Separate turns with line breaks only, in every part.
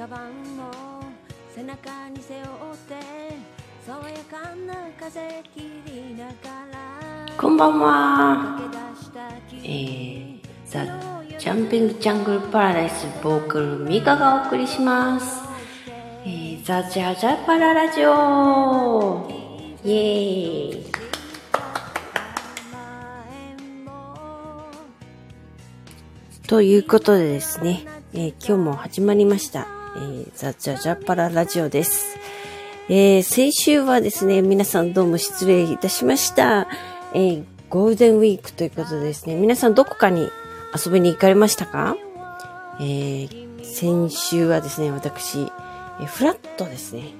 カバンも背中に背負って爽やかな風切りながら
こんばんは。えー、ザ・ジャンピング・ジャングル・パラダイスボーカルミカがお送りします。えー、ザ・ジャジャパララジオイエーイということでですね、えー今日も始まりました、えー、ザ・ジャジャパララジオです。えー先週はですね、皆さんどうも失礼いたしました。えーゴールデンウィークということでですね、皆さんどこかに遊びに行かれましたか？えー先週はですね、私、えーフラットですね。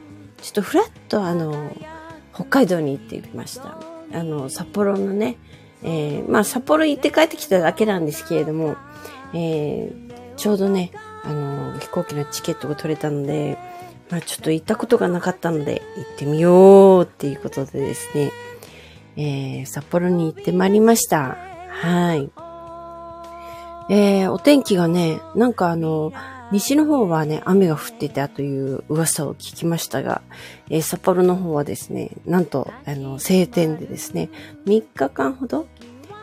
ちょっとフラットあの、北海道に行ってきました。あの、札幌のね、えーまあ札幌行って帰ってきただけなんですけれども、えーちょうどね、あの、飛行機のチケットが取れたので、まあちょっと行ったことがなかったので、行ってみようっていうことでですね、えー札幌に行ってまいりました。はい。えーお天気がね、なんかあの、西の方はね、雨が降ってたという噂を聞きましたが、えー札幌の方はですね、なんと、あの、晴天でですね、3日間ほど、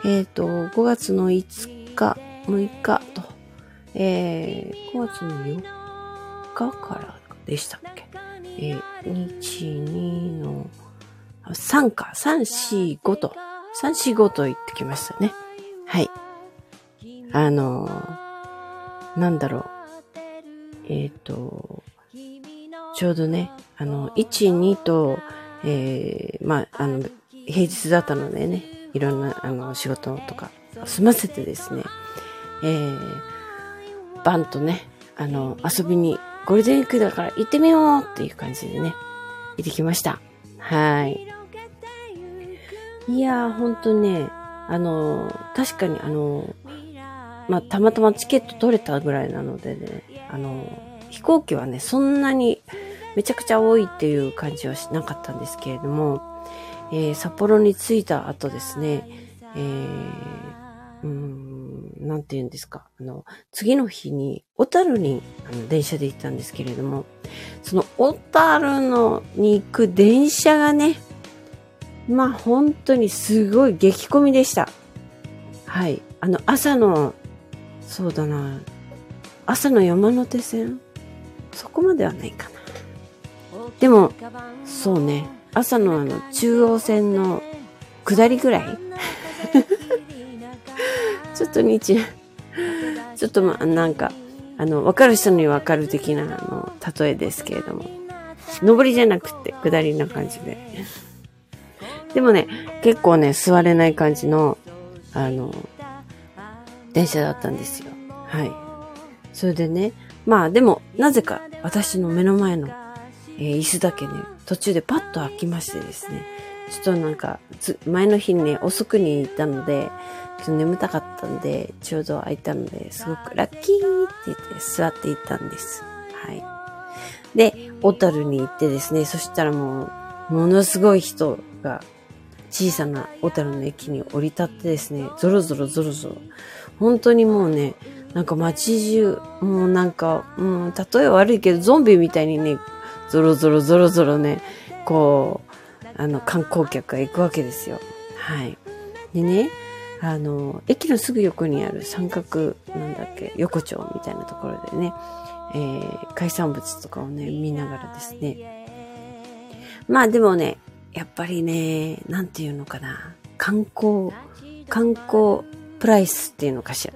えっ、と、5月の5日、6日と、えー5月の4日からでしたっけ？えー、1、2の、3か、3、4、5と、3、4、5と言ってきましたね。はい。あのーなんだろう。えっ、と、ちょうどね、あの、1、2と、えー、まあ、あの、平日だったのでね、いろんな、あの、仕事とか、済ませてですね、えー、バンとね、あの、遊びに、ゴールデンウィークだから行ってみようっていう感じでね、行ってきました。はい。いやー、ほんとね、あの、確かにあの、まあ、たまたまチケット取れたぐらいなのでね、あの、飛行機はね、そんなにめちゃくちゃ多いっていう感じはしなかったんですけれども、えー札幌に着いた後ですね、えー、うん、なんて言うんですか、あの、次の日に、小樽にあの電車で行ったんですけれども、その小樽のに行く電車がね、まあ本当にすごい激混みでした。はい。あの朝の、そうだな、朝の山手線？そこまではないかな。でも、そうね、朝のあの中央線の下りぐらい？ちょっと日、ちょっとまあなんか、あの、わかる人にわかる的なあの、例えですけれども、上りじゃなくて下りな感じで。でもね、結構ね、座れない感じの、あの、電車だったんですよ。はい。それでね、まあでも、なぜか私の目の前の、えー椅子だけね、途中でパッと開きましてですね、ちょっとなんか、前の日ね、遅くに行ったので、ちょっと眠たかったんで、ちょうど開いたので、すごくラッキーって言って座っていたんです。はい。で、小樽に行ってですね、そしたらもう、ものすごい人が、小さな小樽の駅に降り立ってですね、ゾロゾロゾロゾロ。本当にもうね、なんか街中、もうなんか、うん、例え悪いけど、ゾンビみたいにね、ゾロゾロゾロゾロね、こう、あの、観光客が行くわけですよ。はい。でね、あの、駅のすぐ横にある三角、なんだっけ、横丁みたいなところでね、えー海産物とかをね、見ながらですね。まあでもね、やっぱりね、なんていうのかな。観光、観光プライスっていうのかしら。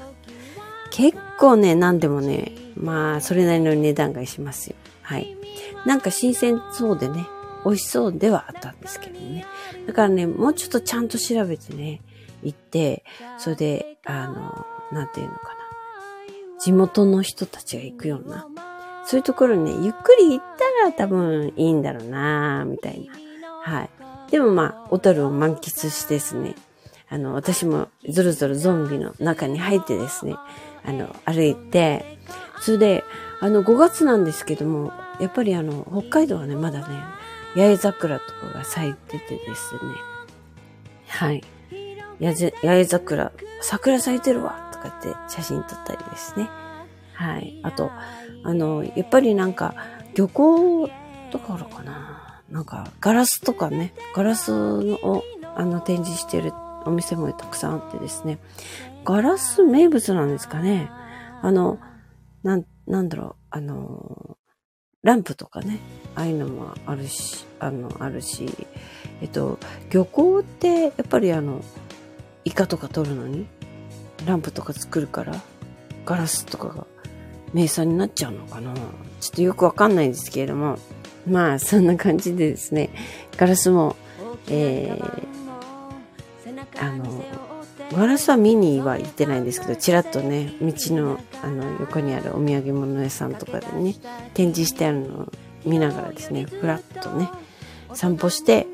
結構ね、なんでもね、まあ、それなりの値段がしますよ。はい。なんか新鮮そうでね、美味しそうではあったんですけどね。だからね、もうちょっとちゃんと調べてね、行って、それで、あの、なんていうのかな。地元の人たちが行くような、そういうところにね、ゆっくり行ったら多分いいんだろうなみたいな。はい。でもまあ、小樽を満喫してですね、あの、私もゾロゾロゾンビの中に入ってですね、あの、歩いて、それで、あの、5月なんですけども、やっぱりあの、北海道はね、まだね、八重桜とかが咲いててですね、はい。八重八重桜、桜咲いてるわとかって写真撮ったりですね。はい。あと、あの、やっぱりなんか、漁港とかあるかな。なんか、ガラスとかね、ガラスを、あの、展示してるお店もたくさんあってですね。ガラス名物なんですかね。あの、なん、なんだろう、あの、ランプとかね、ああいうのもあるし、あの、あるし、えっと、漁港ってやっぱりあの、イカとか取るのに、ランプとか作るから、ガラスとかが名産になっちゃうのかな？ちょっとよくわかんないですけれども、まあ、そんな感じでですね、ガラスも、えー、あの、ガラスは見には行ってないんですけど、ちらっとね、道の、あの、横にあるお土産物屋さんとかでね、展示してあるのを見ながらですね、ふらっとね、散歩して、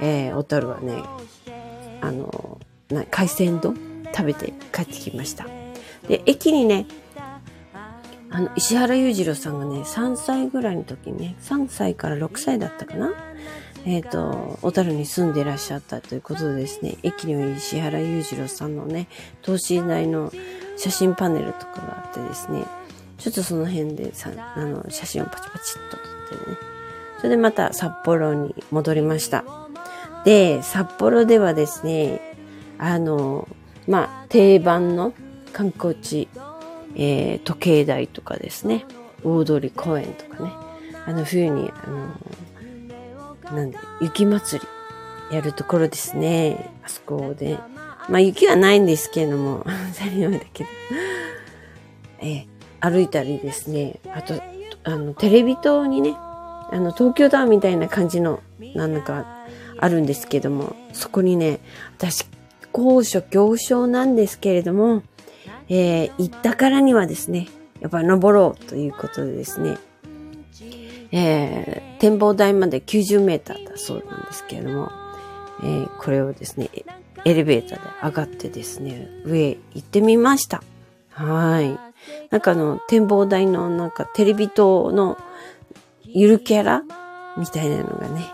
えー、小樽はね、あの、海鮮丼食べて帰ってきました。で、駅にね、あの、石原裕次郎さんがね、3歳ぐらいの時にね、3歳から6歳だったかなえっ、ー、と、小樽に住んでいらっしゃったということでですね、駅には石原裕次郎さんのね、等身大の写真パネルとかがあってですね、ちょっとその辺でさ、あの、写真をパチパチっと撮ってね、それでまた札幌に戻りました。で、札幌ではですね、あの、まあ、定番の観光地、えー、時計台とかですね、大通公園とかね、あの冬に、あの、なんで、雪祭りやるところですね。あそこで。まあ雪はないんですけれども、当たり前だけど、えー、歩いたりですね、あと、あの、テレビ塔にね、あの、東京タワーみたいな感じの、なんか、あるんですけども、そこにね、私、高所恐怖症なんですけれども、えー、行ったからにはですね、やっぱり登ろうということでですね、えー、展望台まで90メーターだそうなんですけれども、えー、これをですね、エレベーターで上がってですね、上へ行ってみました。はい。なんかあの、展望台のなんかテレビ塔のゆるキャラみたいなのがね、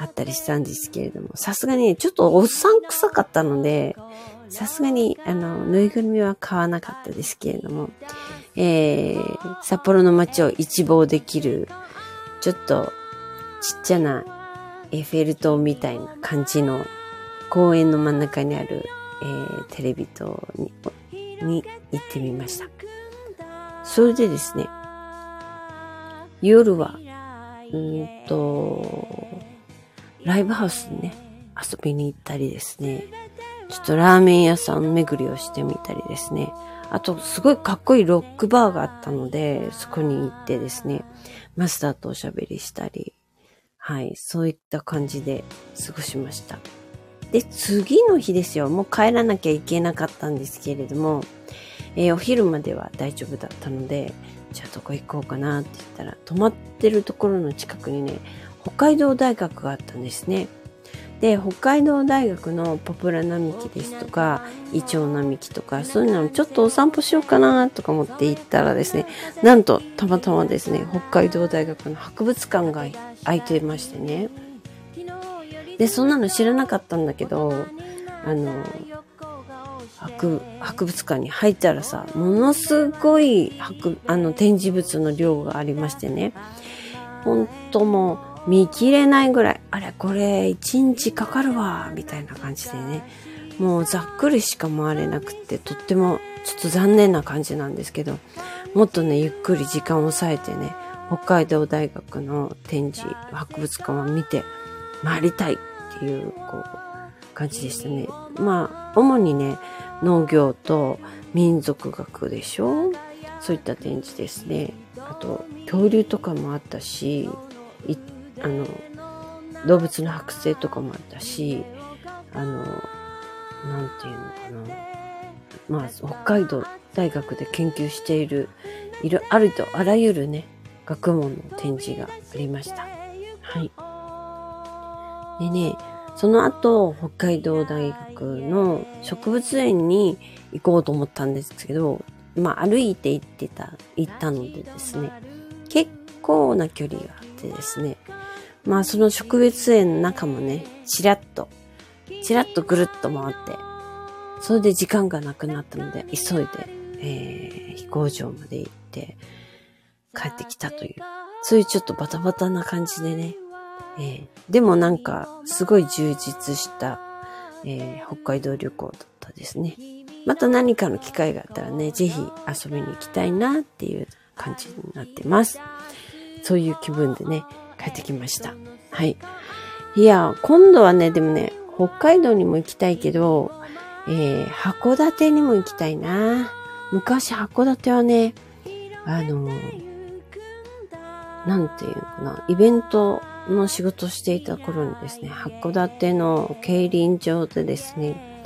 あったりしたんですけれども、さすがにちょっとおっさん臭かったので、さすがに、あの、ぬいぐるみは買わなかったですけれども、えー、札幌の街を一望できる、ちょっとちっちゃなエッフェル塔みたいな感じの公園の真ん中にある、えー、テレビ塔にに行ってみました。それでですね、夜は、うんと、ライブハウスにね、遊びに行ったりですね、ちょっとラーメン屋さん巡りをしてみたりですね。あと、すごいかっこいいロックバーがあったので、そこに行ってですね、マスターとおしゃべりしたり、はい、そういった感じで過ごしました。で、次の日ですよ。もう帰らなきゃいけなかったんですけれども、えー、お昼までは大丈夫だったので、じゃあどこ行こうかなって言ったら、泊まってるところの近くにね、北海道大学があったんですね。で、北海道大学のポプラ並木ですとか、イチョウ並木とか、そういうのをちょっとお散歩しようかなとか思って行ったらですね、なんとたまたまですね、北海道大学の博物館が開いてましてね。で、そんなの知らなかったんだけど、あの、博博物館に入ったらさ、ものすごい博あの展示物の量がありましてね、本当もう、見切れないぐらい、あれ、これ一日かかるわ、みたいな感じでね、もうざっくりしか回れなくて、とってもちょっと残念な感じなんですけど、もっとね、ゆっくり時間を抑えてね、北海道大学の展示、博物館を見て回りたいっていう、こう、感じでしたね。まあ、主にね、農業と民族学でしょ。そういった展示ですね。あと、恐竜とかもあったし、あの、動物の剥製とかもあったし、あの、なんていうのかな。まあ、北海道大学で研究している、いる、あるとあらゆるね、学問の展示がありました。はい。でね、その後、北海道大学の植物園に行こうと思ったんですけど、まあ歩いて行ってた、行ったのでですね、結構な距離があってですね、まあその植物園の中もね、ちらっと、ちらっとぐるっと回って、それで時間がなくなったので、急いで、えー、飛行場まで行って帰ってきたという、そういうちょっとバタバタな感じでね、えー、でもなんかすごい充実した、えー、北海道旅行だったですね。また何かの機会があったらね、ぜひ遊びに行きたいなっていう感じになってます。そういう気分でね、帰ってきました。はい。いや、今度はね、でもね、北海道にも行きたいけど、えー、函館にも行きたいな。昔函館はね、あの、なんていうのかな、イベントの仕事していた頃にですね、函館の競輪場でですね、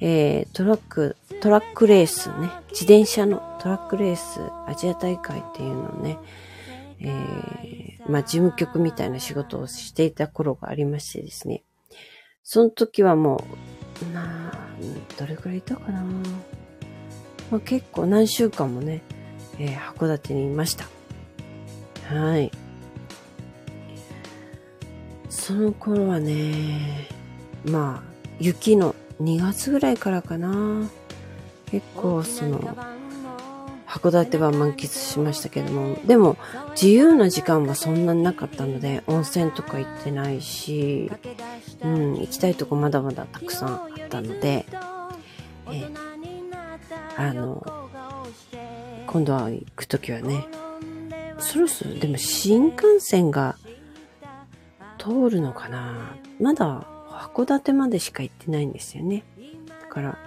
えー、トラック、トラックレースね、自転車のトラックレース、アジア大会っていうのをね、えー、まあ、事務局みたいな仕事をしていた頃がありましてですね。その時はもう、なあ、どれくらいいたかな。まあ、結構何週間もね、えー、函館にいました。はい。その頃はね、まあ、雪の2月ぐらいからかな。結構その、函館は満喫しましたけども、でも自由な時間はそんなになかったので、温泉とか行ってないし、うん、行きたいとこまだまだたくさんあったので、えあの、今度は行くときはね、そろそろでも新幹線が通るのかなまだ函館までしか行ってないんですよね。から、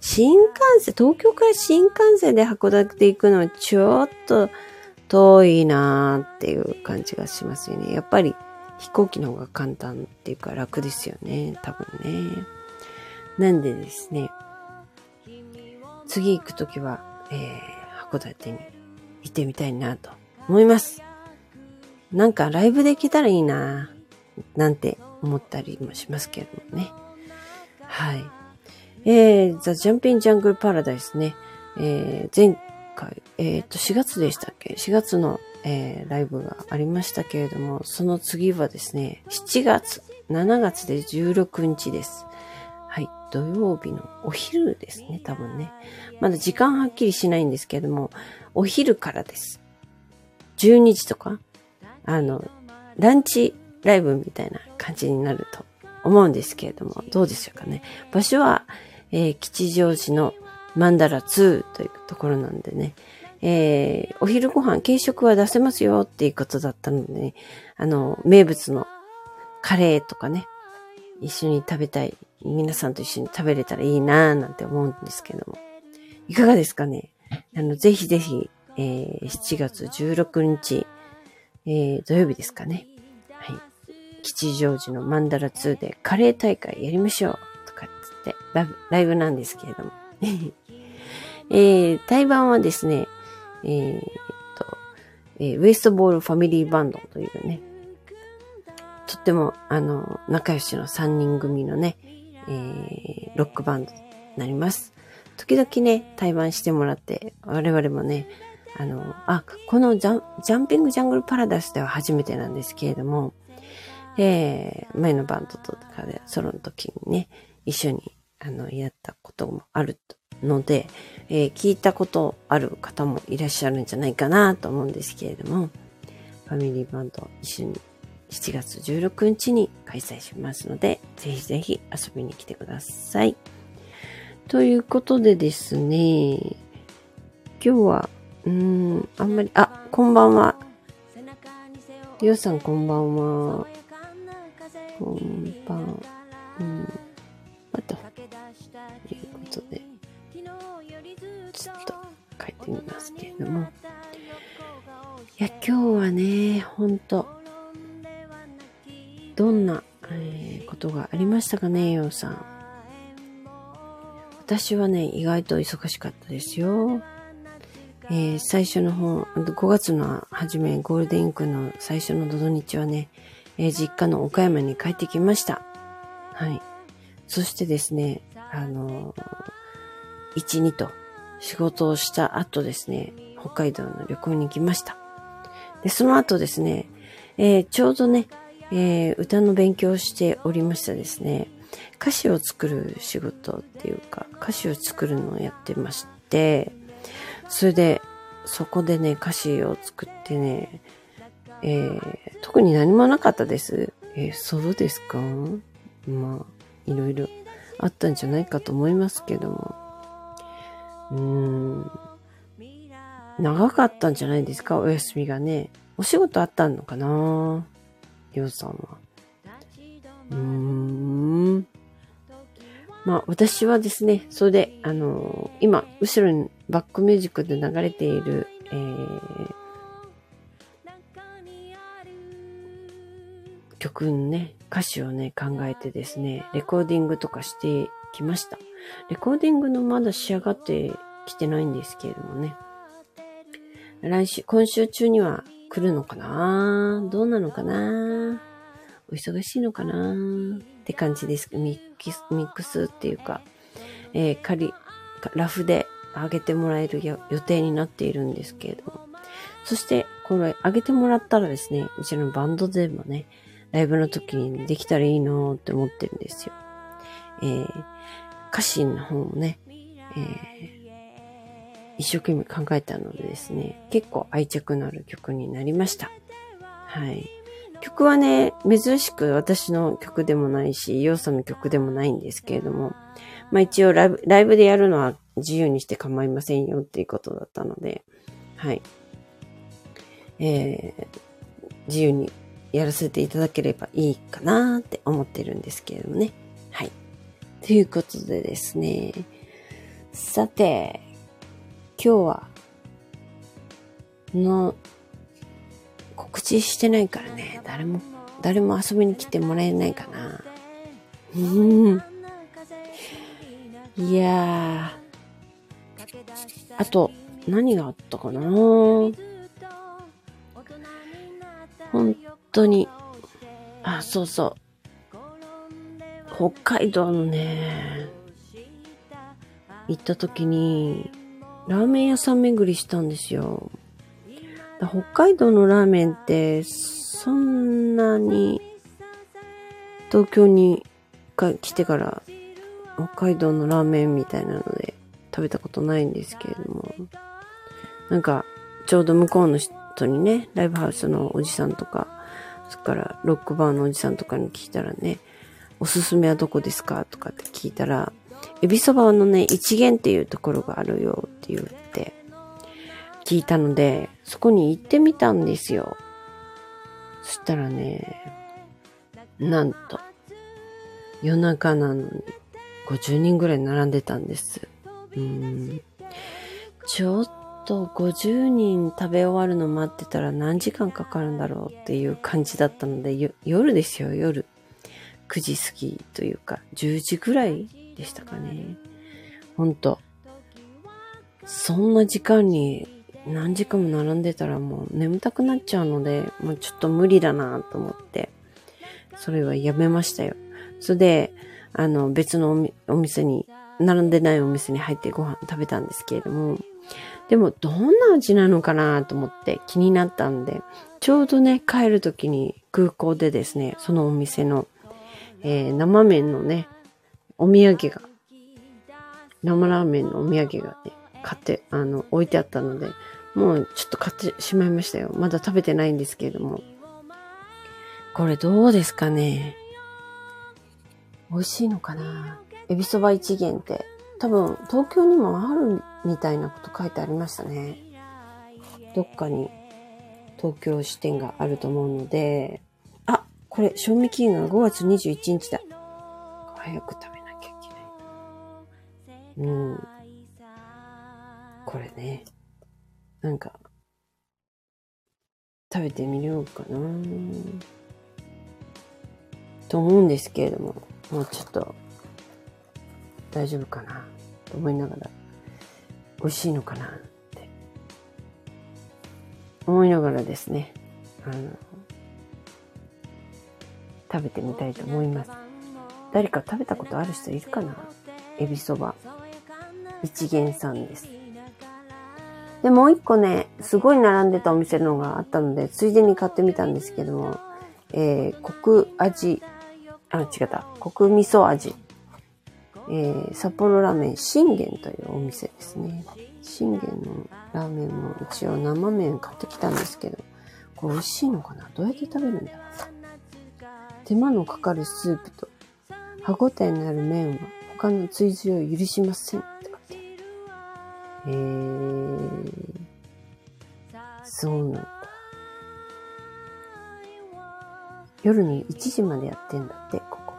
新幹線、東京から新幹線で函館行くのはちょっと遠いなーっていう感じがしますよね。やっぱり飛行機の方が簡単っていうか楽ですよね。多分ね。なんでですね、次行くときは、えー、函館に行ってみたいなと思います。なんかライブできたらいいななんて思ったりもしますけどもね。はい。えー、ザ・ジャンピン・ジャングル・パラダイスね。えー、前回、えっ、ー、と、4月でしたっけ ?4 月の、えー、ライブがありましたけれども、その次はですね、7月、7月で16日です。はい。土曜日のお昼ですね、多分ね。まだ時間はっきりしないんですけれども、お昼からです。12時とか、あの、ランチライブみたいな感じになると思うんですけれども、どうでしょうかね。場所は、えー、吉祥寺のマンダラ2というところなんでね、えー、お昼ご飯、軽食は出せますよっていうことだったので、ね、あの、名物のカレーとかね、一緒に食べたい、皆さんと一緒に食べれたらいいなぁなんて思うんですけども。いかがですかねあの、ぜひぜひ、えー、7月16日、えー、土曜日ですかね。はい。吉祥寺のマンダラ2でカレー大会やりましょう。てライブ、ライブなんですけれども。えー、対バンはですね、えー、っと、えー、ウエストボールファミリーバンドというね、とっても、あの、仲良しの3人組のね、えー、ロックバンドになります。時々ね、対バンしてもらって、我々もね、あの、あ、このジャンジャンピングジャングルパラダスでは初めてなんですけれども、えー、前のバンドとかで、ソロの時にね、一緒にあの、やったこともあるので、えー、聞いたことある方もいらっしゃるんじゃないかなと思うんですけれども、ファミリーバンド一緒に7月16日に開催しますので、ぜひぜひ遊びに来てください。ということでですね、今日は、うん、あんまり、あ、こんばんは。りょうさんこんばんは。こんばん、うん。書いてみますけれども。いや、今日はね、ほんと、どんな、えー、ことがありましたかね、ようさん。私はね、意外と忙しかったですよ。えー、最初の方、5月の初め、ゴールデンウィークの最初の土日はね、えー、実家の岡山に帰ってきました。はい。そしてですね、あの、1、2と仕事をした後ですね、北海道の旅行に行きました。で、その後ですね、えー、ちょうどね、えー、歌の勉強をしておりましたですね、歌詞を作る仕事っていうか、歌詞を作るのをやってまして、それで、そこでね、歌詞を作ってね、えー、特に何もなかったです。えーそうですか？まあ、いろいろあったんじゃないかと思いますけども。うん。長かったんじゃないですか？お休みがね。お仕事あったのかな？ようさんは。うーん。まあ、私はですね、それで、あのー今、後ろにバックミュージックで流れている、えー、曲のね、歌詞をね、考えてですね、レコーディングとかしてきました。レコーディングのまだ仕上がってきてないんですけれどもね。来週、今週中には来るのかな？どうなのかな？お忙しいのかな？って感じです。ミックス、ミックスっていうか、えー、仮、ラフで上げてもらえる予定になっているんですけれども。そして、これ上げてもらったらですね、うちのバンドでもね、ライブの時にできたらいいなーって思ってるんですよ。えー、歌詞の方もね、えー一生懸命考えたのでですね、結構愛着のある曲になりました。はい。曲はね、珍しく私の曲でもないし、ヨウさんの曲でもないんですけれども、まあ一応ライブ、ライブでやるのは自由にして構いませんよっていうことだったので、はい。えー、自由にやらせていただければいいかなって思ってるんですけれどもね。ということでですね、さて、今日は、の、告知してないからね、誰も、誰も遊びに来てもらえないかな。うん。いやー。あと、何があったかな本当に、あ、そうそう。北海道のね、行った時に、ラーメン屋さん巡りしたんですよ。北海道のラーメンって、そんなに、東京に来てから、北海道のラーメンみたいなので食べたことないんですけれども、なんか、ちょうど向こうの人にね、ライブハウスのおじさんとか、それからロックバーのおじさんとかに聞いたらね、おすすめはどこですか？とかって聞いたら、エビそばのね、一元っていうところがあるよって言って、聞いたので、そこに行ってみたんですよ。そしたらね、なんと、夜中なのに50人ぐらい並んでたんです。うん。ちょっと50人食べ終わるの待ってたら何時間かかるんだろうっていう感じだったので、夜ですよ、夜。9時過ぎというか、10時ぐらいでしたかね。ほんと。そんな時間に何時間も並んでたらもう眠たくなっちゃうので、もうちょっと無理だなと思って、それはやめましたよ。それで、あの、別のお店に、並んでないお店に入ってご飯食べたんですけれども、でもどんな味なのかなと思って気になったんで、ちょうどね、帰る時に空港でですね、そのお店の、えー生麺のね、お土産が、生ラーメンのお土産がね、買って、あの、置いてあったので、もうちょっと買ってしまいましたよ。まだ食べてないんですけれども。これどうですかね美味しいのかなエビそば一元って、多分東京にもあるみたいなこと書いてありましたね。どっかに東京支店があると思うので、これ賞味期限が5月21日だ。早く食べなきゃいけない。うん。これね。なんか、食べてみようかなと思うんですけれども、もうちょっと、大丈夫かなと思いながら、美味しいのかなって、思いながらですね、あの、食べてみたいと思います。誰か食べたことある人いるかな？エビそば。一元さんです。で、もう一個ね、すごい並んでたお店のがあったので、ついでに買ってみたんですけども、えー、コク味、あ、違った、コク味噌味。えー、札幌ラーメン信玄というお店ですね。信玄のラーメンも一応生麺買ってきたんですけど、これ美味しいのかな？どうやって食べるんだろう？手間のかかるスープと歯ごたえのある麺は他の追随を許しませんって書いてある。へー。そうなんだ。夜に1時までやってんだって、ここ。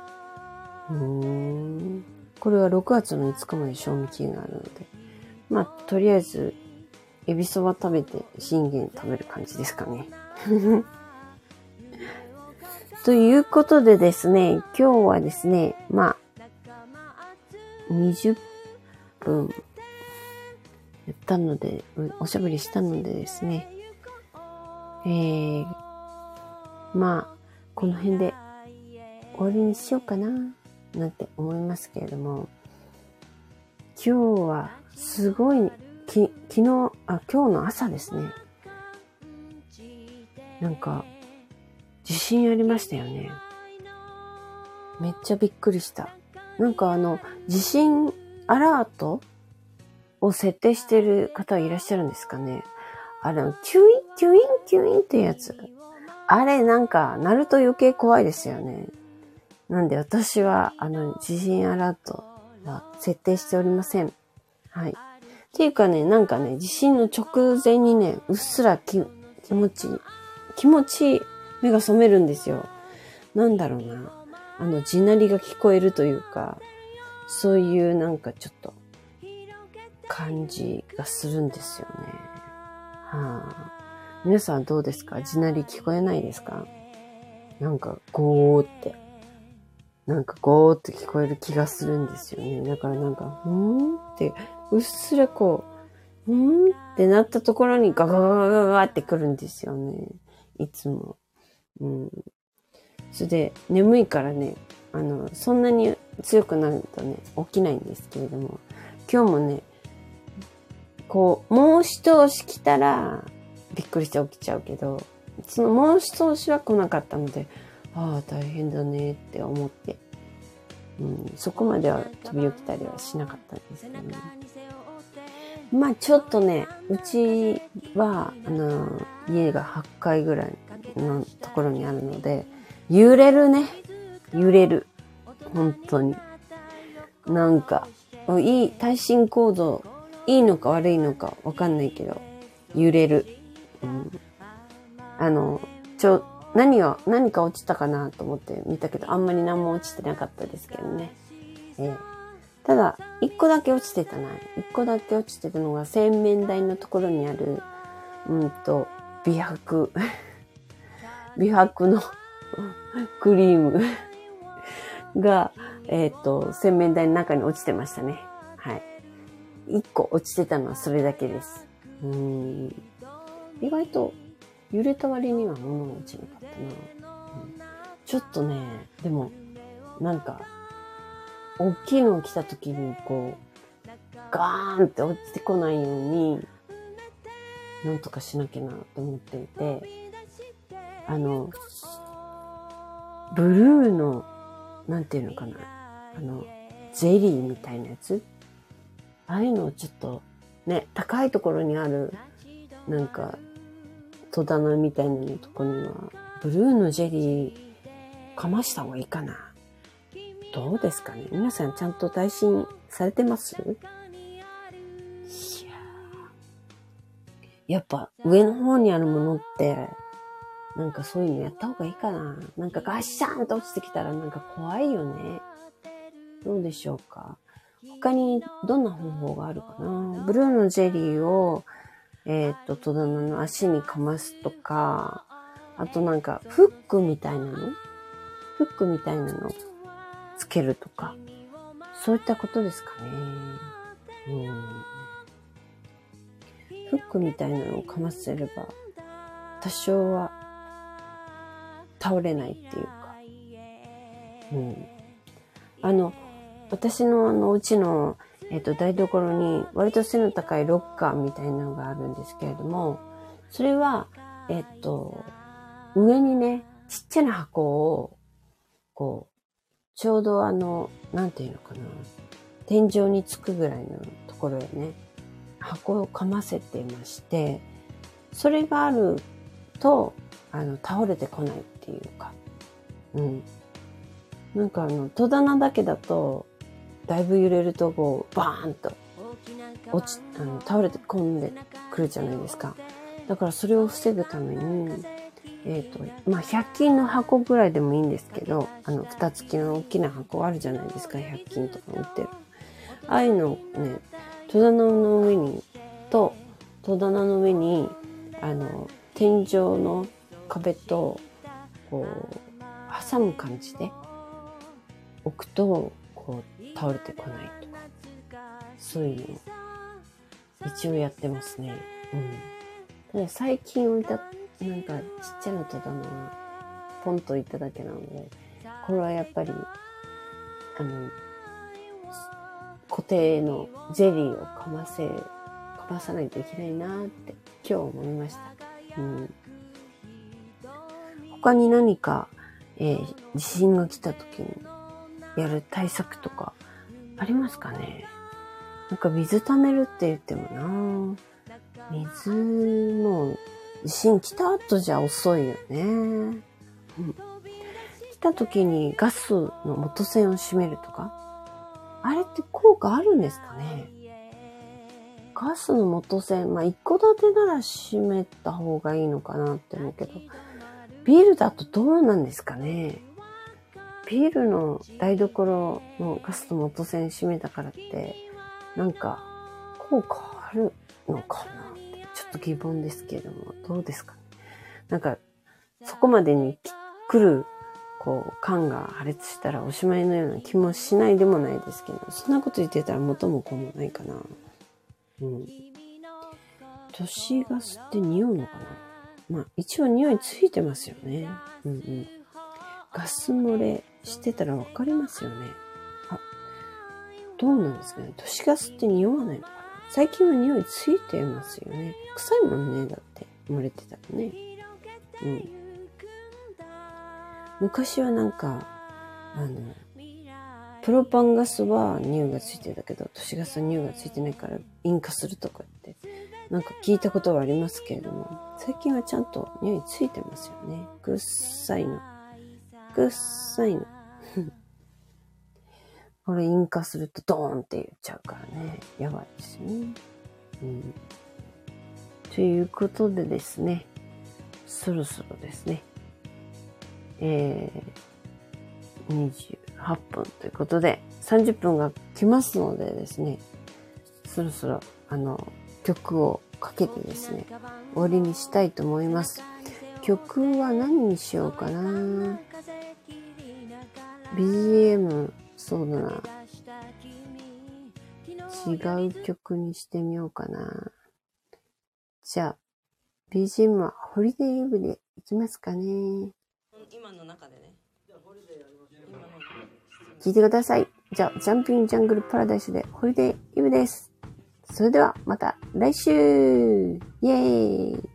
うーん。これは6月の5日まで賞味期限があるので。まあ、とりあえず、エビそば食べて、信玄食べる感じですかね。ということでですね、今日はですね、まあ、20分やったので、おしゃべりしたのでですね、えー、まあ、この辺で終わりにしようかな、なんて思いますけれども、今日はすごい、き、昨日、あ、今日の朝ですね。なんか、地震ありましたよね。めっちゃびっくりした。なんかあの、地震アラートを設定してる方はいらっしゃるんですかね。あれ、キュイン、キュイン、キュインってやつ。あれ、なんか、なると余計怖いですよね。なんで私は、あの、地震アラートは設定しておりません。はい。っていうかね、なんかね、地震の直前にね、うっすら気持ち。気持ち。目が覚めるんですよ。なんだろうな。あの、地鳴りが聞こえるというか、そういうなんかちょっと、感じがするんですよね。はあ、皆さんどうですか？地鳴り聞こえないですか？なんか、ゴーって、なんかゴーって聞こえる気がするんですよね。だからなんか、うーんって、うっすらこう、うーんってなったところにガガガガガガってくるんですよね。いつも。うん。それで、眠いからね、あの、そんなに強くなるとね、起きないんですけれども、今日もね、こう、もう一押し来たら、びっくりして起きちゃうけど、そのもう一押しは来なかったので、ああ、大変だねって思って、うん、そこまでは飛び起きたりはしなかったんですけどね。まあちょっとね、うちは、あの、家が8階ぐらいのところにあるので、揺れるね。揺れる。本当に。なんか、いい、耐震構造、いいのか悪いのかわかんないけど、揺れる。うん、あの、ちょ、何が、何か落ちたかなと思って見たけど、あんまり何も落ちてなかったですけどね。えー、ただ、一個だけ落ちてたな。一個だけ落ちてたのが洗面台のところにある、うんと、美白。美白の クリーム が、えっ、ー、と、洗面台の中に落ちてましたね。はい。一個落ちてたのはそれだけです。うん。意外と揺れた割には物が落ちなかったな、うん。ちょっとね、でも、なんか、大きいの来た時にこう、ガーンって落ちてこないように、なんとかしなきゃなと思っていて、あの、ブルーの、なんていうのかな、あの、ゼリーみたいなやつ？ああいうのをちょっと、ね、高いところにある、なんか、戸棚みたいなのとこには、ブルーのジェリー、かました方がいいかな。どうですかね？皆さんちゃんと耐震されてます？いややっぱ上の方にあるものって、なんかそういうのやった方がいいかな。なんかガッシャンと落ちてきたらなんか怖いよね。どうでしょうか？他にどんな方法があるかな？ブルーのジェリーを、えっ、と、戸棚の足にかますとか、あとなんかフックみたいなの？フックみたいなのけるとか、そういったことですかね。うん。フックみたいなのをかませれば、多少は倒れないっていうか。うん。あの、私のあのうちの、えっ、と、台所に割と背の高いロッカーみたいなのがあるんですけれども、それは、えっ、と、上にね、ちっちゃな箱を、こう、ちょうどあの、なんていうのかな。天井につくぐらいのところへね、箱をかませてまして、それがあると、あの、倒れてこないっていうか、うん。なんかあの、戸棚だけだと、だいぶ揺れるとこう、バーンと落ち、あの、倒れて込んでくるじゃないですか。だからそれを防ぐために、えっ、と、まあ、100均の箱ぐらいでもいいんですけど、あの、蓋付きの大きな箱あるじゃないですか、100均とか売ってる。ああいうのをね、戸棚の上に、と、戸棚の上に、あの、天井の壁と、こう、挟む感じで置くと、こう、倒れてこないとか、そういうのを一応やってますね。うん。最近置いた、なんかちっちゃな戸棚がポンと置いただけなので、これはやっぱり、あの、固定のゼリーをかませ、かまさないといけないなって今日思いました。うん。他に何か、えー地震が来た時にやる対策とかありますかね？なんか水溜めるって言ってもな水も地震来た後じゃ遅いよね。うん。来た時にガスの元栓を閉めるとか？あれって効果あるんですかね？ガスの元栓、まあ、一戸建てなら閉めた方がいいのかなって思うけど、ビールだとどうなんですかね？ビールの台所のガスの元栓閉めたからって、なんか、効果あるのかな、と疑問ですけれども、どうですかねなんか、そこまでに来る、こう、缶が破裂したらおしまいのような気もしないでもないですけど、そんなこと言ってたら元も子もないかな。うん。都市ガスって匂うのかなまあ、一応匂いついてますよね。うんうん。ガス漏れしてたらわかりますよね。あ、どうなんですかね。都市ガスって匂わないのか最近は匂いついてますよね。臭いもんね、だって。漏れてたらね。うん。昔はなんか、あの、プロパンガスは匂いがついてたけど、都市ガスは匂いがついてないから引火するとかって、なんか聞いたことはありますけれども、最近はちゃんと匂いついてますよね。くっさいの。くっさいの。これ引火するとドーンって言っちゃうからね。やばいですよね。うん。ということでですね、そろそろですね、えー、28分ということで、30分が来ますのでですね、そろそろ、あの、曲をかけてですね、終わりにしたいと思います。曲は何にしようかな BGM、そうだな。違う曲にしてみようかな。じゃあ、BGM はホリデーイブでいきますかね。
今の中でね。
聞いてください。じゃあ、ジャンピングジャングルパラダイスでホリデーイブです。それではまた来週イェ
ーイ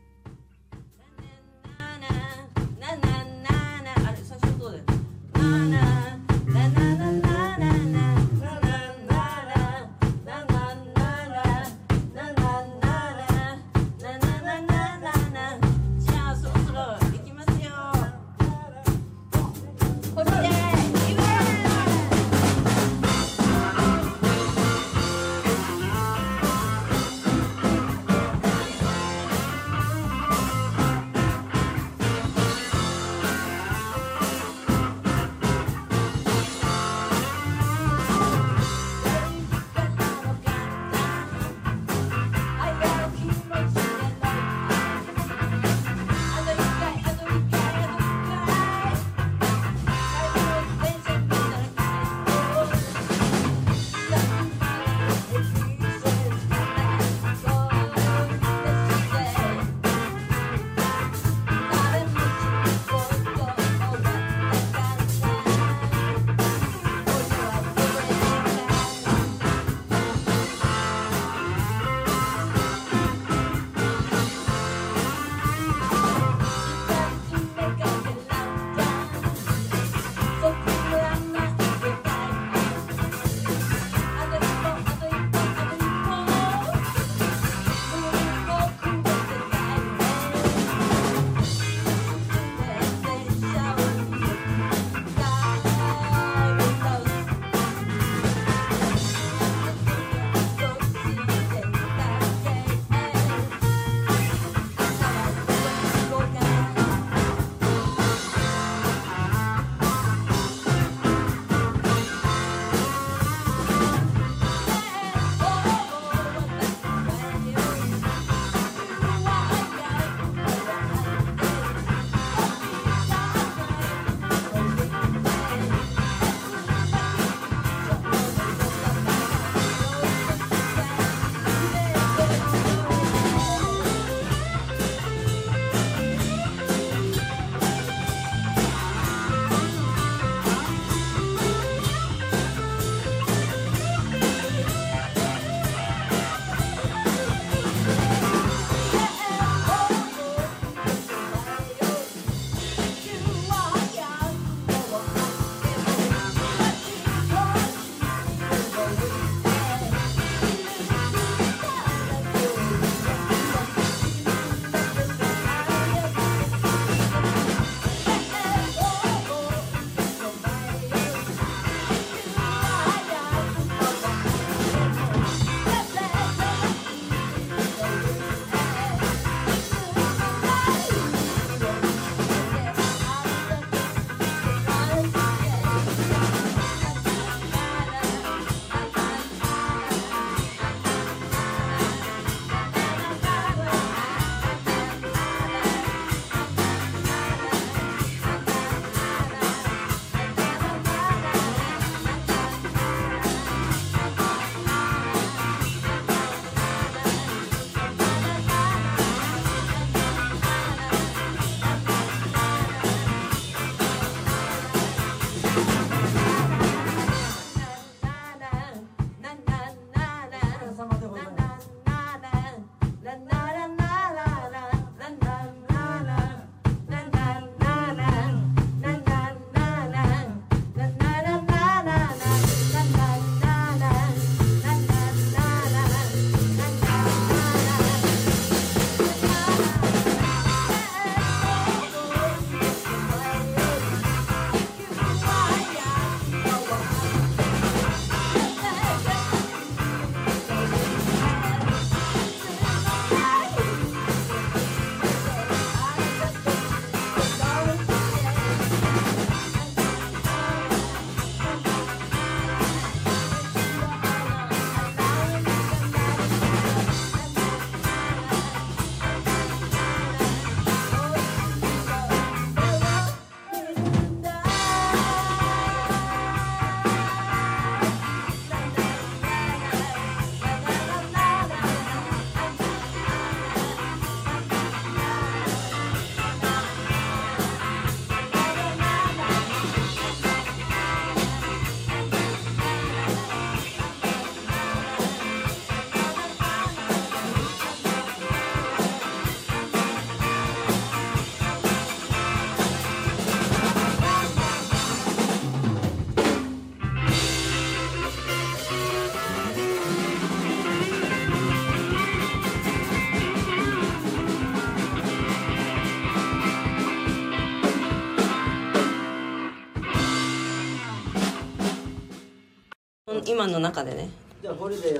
今の中でね。
じゃあこれでやりましょう